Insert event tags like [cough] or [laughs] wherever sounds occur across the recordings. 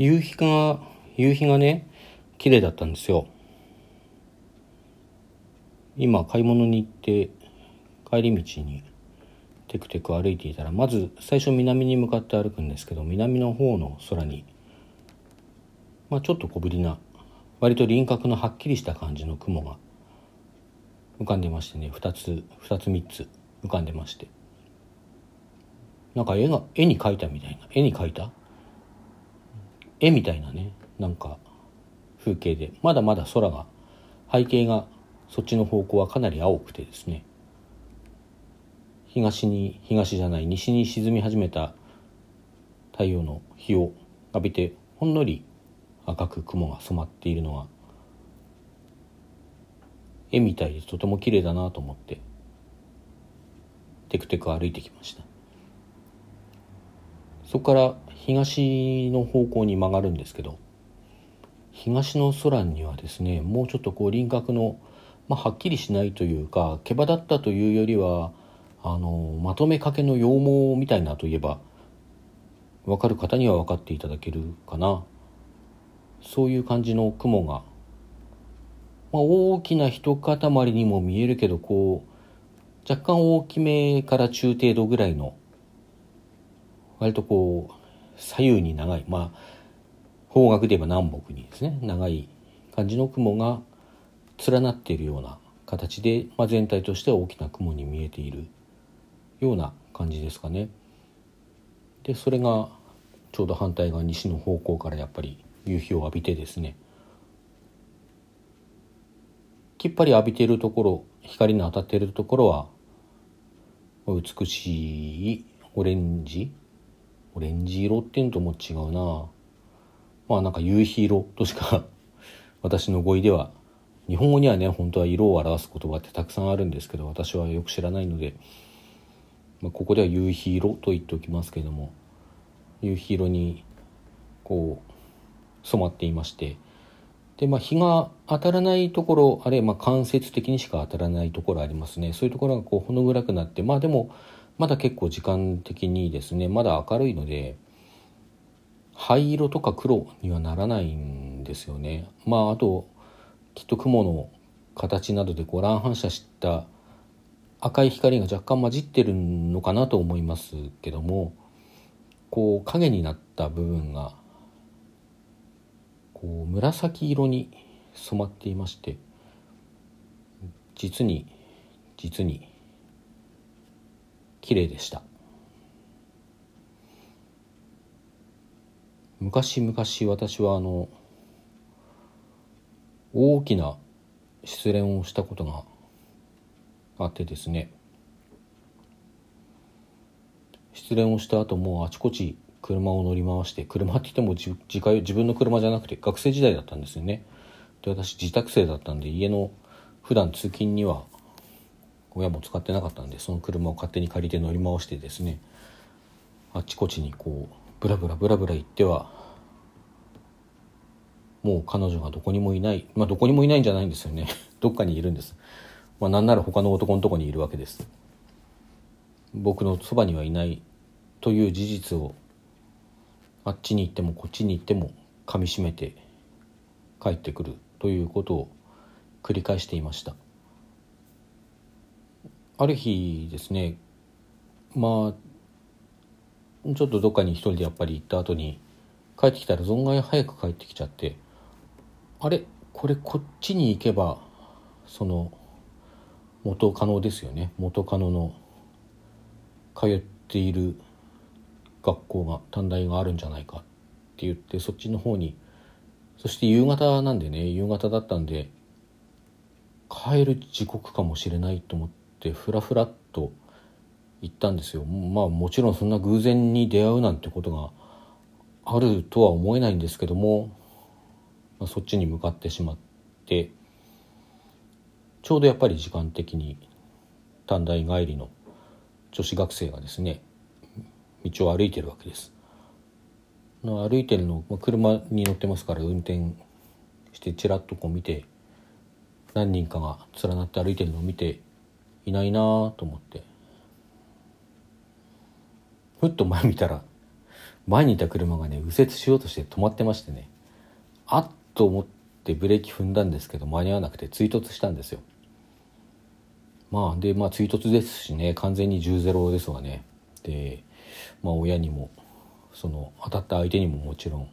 夕日が夕日がね綺麗だったんですよ。今買い物に行って帰り道にテクテク歩いていたらまず最初南に向かって歩くんですけど南の方の空に、まあ、ちょっと小ぶりな割と輪郭のはっきりした感じの雲が浮かんでましてね2つ2つ3つ浮かんでまして。なんか絵が絵に描いたみたいな絵に描いた絵みたいなねなんか風景で。まだまだ空が背景がそっちの方向はかなり青くてですね。東に東じゃない西に沈み始めた太陽の日を浴びてほんのり赤く雲が染まっているのが絵みたいでとても綺麗だなと思ってテクテク歩いてきました。そこから東の方向に曲がるんですけど東の空にはですねもうちょっとこう輪郭の、まあ、はっきりしないというか毛羽立ったというよりはあのまとめかけの羊毛みたいなといえば分かる方には分かっていただけるかな。そういう感じの雲が、まあ、大きな一塊にも見えるけどこう若干大きめから中程度ぐらいの割とこう左右に長いまあ方角で言えば南北にですね長い感じの雲が連なっているような形で、まあ、全体としては大きな雲に見えているような感じですかね。でそれがちょうど反対側西の方向からやっぱり夕日を浴びてですねきっぱり浴びているところ光の当たっているところは美しいオレンジオレンジ色っていうのとも違うな。まあなんか夕日色としか [laughs] 私の語彙では日本語にはね本当は色を表す言葉ってたくさんあるんですけど私はよく知らないのでまあ、ここでは夕日色と言っておきますけれども夕日色にこう染まっていましてで、まあ、日が当たらないところあるいはまあ間接的にしか当たらないところありますね。そういうところがこうほの暗くなってまあでもまだ結構時間的にですねまだ明るいので灰色とか黒にはならないんですよね。まああときっと雲の形などでこう乱反射した赤い光が若干混じってるのかなと思いますけどもこう影になった部分がこう紫色に染まっていまして実に実に綺麗でした。昔々私はあの大きな失恋をしたことがあってですね。失恋をした後もうあちこち車を乗り回して車って言っても自自自分の車じゃなくて学生時代だったんですよね。で私自宅生だったんで家の普段通勤には親も使ってなかったんでその車を勝手に借りて乗り回してですねあっちこっちにこうブラブラブラブラ行ってはもう彼女がどこにもいないまあどこにもいないんじゃないんですよね。[laughs] どっかにいるんです。まあ、なんなら他の男のとこにいるわけです。僕のそばにはいないという事実をあっちに行ってもこっちに行ってもかみしめて帰ってくるということを繰り返していました。ある日ですねまあちょっとどっかに一人でやっぱり行った後に帰ってきたら存外早く帰ってきちゃってあれこれこっちに行けばその元カノですよね。元カノの通っている学校が短大があるんじゃないかって言ってそっちの方にそして夕方なんでね夕方だったんで帰る時刻かもしれないと思ってふらふらっと行ったんですよ。まあもちろんそんな偶然に出会うなんてことがあるとは思えないんですけども、まあ、そっちに向かってしまってちょうどやっぱり時間的に短大帰りの女子学生がですね道を歩いてるわけです。歩いてるの車に乗ってますから運転してちらっとこう見て何人かが連なって歩いてるのを見ていないなと思って。ふっと前見たら前にいた車がね右折しようとして止まってましてね。あっと思ってブレーキ踏んだんですけど間に合わなくて追突したんですよ。まあでまあ追突ですしね完全に10ゼロですわね。でまあ親にもその当たった相手にももちろん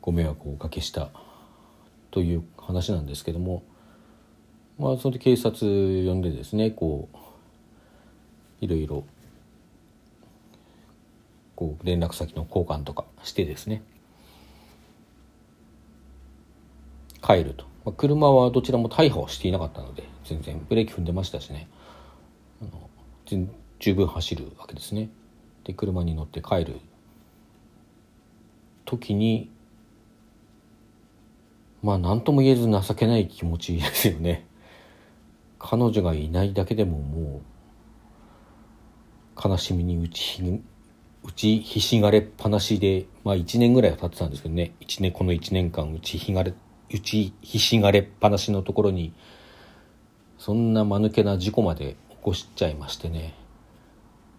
ご迷惑をおかけしたという話なんですけどもまあその時警察呼んでですねこういろいろこう連絡先の交換とかしてですね。帰ると、まあ、車はどちらも大破をしていなかったので全然ブレーキ踏んでましたしね。あの十分走るわけですね。で車に乗って帰る時にまあ何とも言えず情けない気持ちですよね。彼女がいないだけでももう悲しみに打ちひ打ちひしがれっぱなしでまあ1年ぐらいは経ってたんですけどね。1年この1年間打ちひがれ打ちひしがれっぱなしのところにそんな間抜けな事故まで起こしちゃいましてね。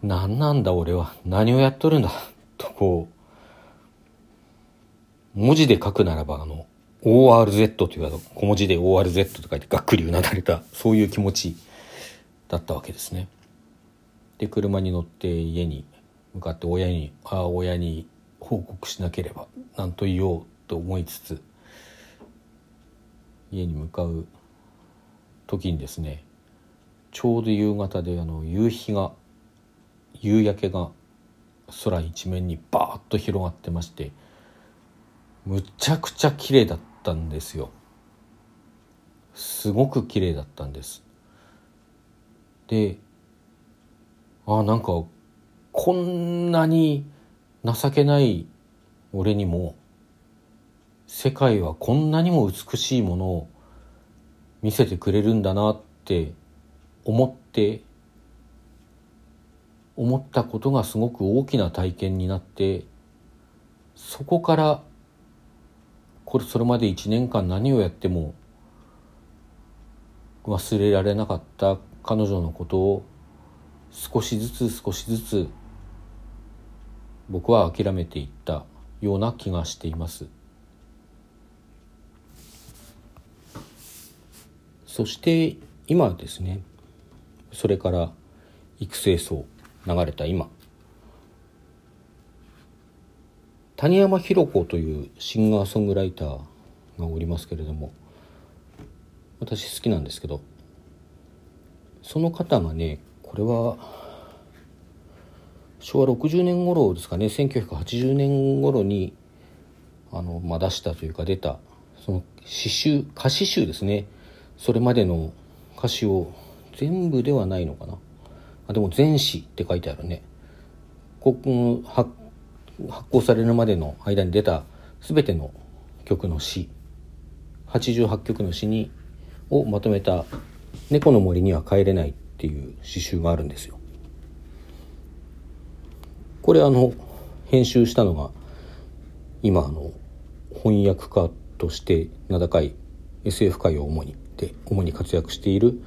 何なんだ俺は。何をやっとるんだ。とこう文字で書くならばあの ORZ という小文字で ORZ と書いてがっくりうなだれたそういう気持ちだったわけですね。で車に乗って家に向かって親にああ親に報告しなければ何と言おうと思いつつ家に向かう時にですねちょうど夕方であの夕日が夕焼けが空一面にバーッと広がってましてむちゃくちゃ綺麗だったんですよ。すごく綺麗だったんです。であなんかこんなに情けない俺にも世界はこんなにも美しいものを見せてくれるんだなって思って思ったことがすごく大きな体験になってそこからこれそれまで1年間何をやっても忘れられなかった彼女のことを少しずつ少しずつ僕は諦めていったような気がしています。そして今ですね。それから育成層流れた今。谷山弘子というシンガーソングライターがおりますけれども私好きなんですけどその方がねこれは昭和60年頃ですかね1980年頃にあの、まあ、出したというか出たその詩集歌詞集ですね。それまでの歌詞を全部ではないのかな。あでも全詩って書いてあるね。こ発発行されるまでの間に出た全ての曲の詩88曲の詩にをまとめた「猫の森には帰れない」っていう詩集があるんですよ。これあの編集したのが今あの翻訳家として名高い SF 界を主にで主に活躍している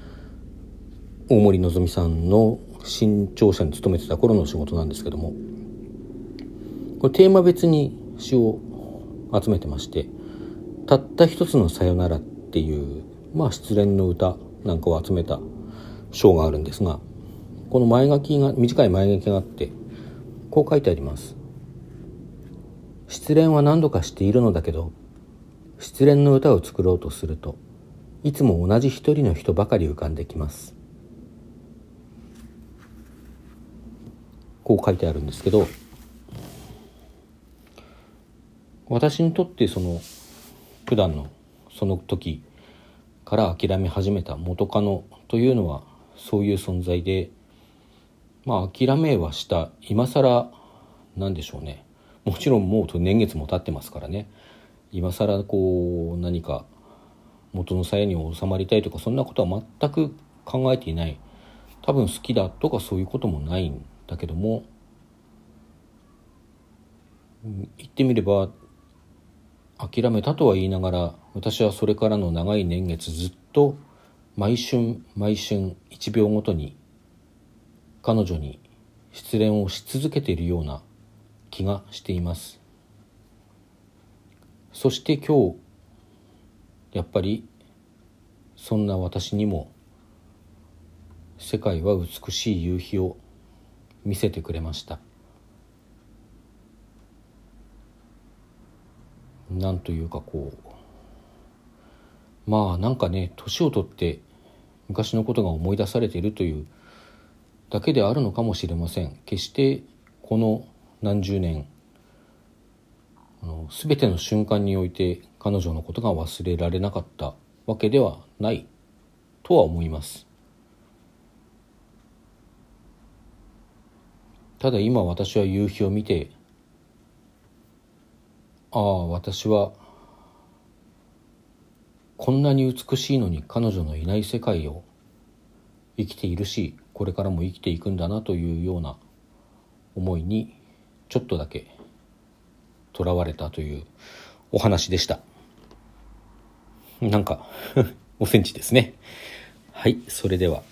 大森のぞみさんの新潮社に勤めてた頃の仕事なんですけどもこれテーマ別に詩を集めてまして「たった一つのさよなら」っていうまあ失恋の歌なんかを集めた章があるんですがこの前書きが短い前書きがあってこう書いてあります。失恋は何度かしているのだけど失恋の歌を作ろうとするといつも同じ一人の人ばかり浮かんできます。こう書いてあるんですけど私にとってその普段のその時から諦め始めた元カノというのはそういう存在でまあ諦めはした今更なんでしょうね。もちろんもう年月も経ってますからね。今更こう何か元の鞘に収まりたいとかそんなことは全く考えていない。多分好きだとかそういうこともないんだけども言ってみれば諦めたとは言いながら私はそれからの長い年月ずっと毎春毎春1秒ごとに彼女に失恋をし続けているような気気がしています。そして今日やっぱりそんな私にも世界は美しい夕日を見せてくれました。なんというかこうまあなんかね年を取って昔のことが思い出されているというだけであるのかもしれません。決してこの何十年あの全ての瞬間において彼女のことが忘れられなかったわけではないとは思います。ただ今私は夕日を見てああ私はこんなに美しいのに彼女のいない世界を生きているしこれからも生きていくんだなというような思いにちょっとだけとらわれたというお話でした。なんか [laughs] おセンチですね。はいそれでは。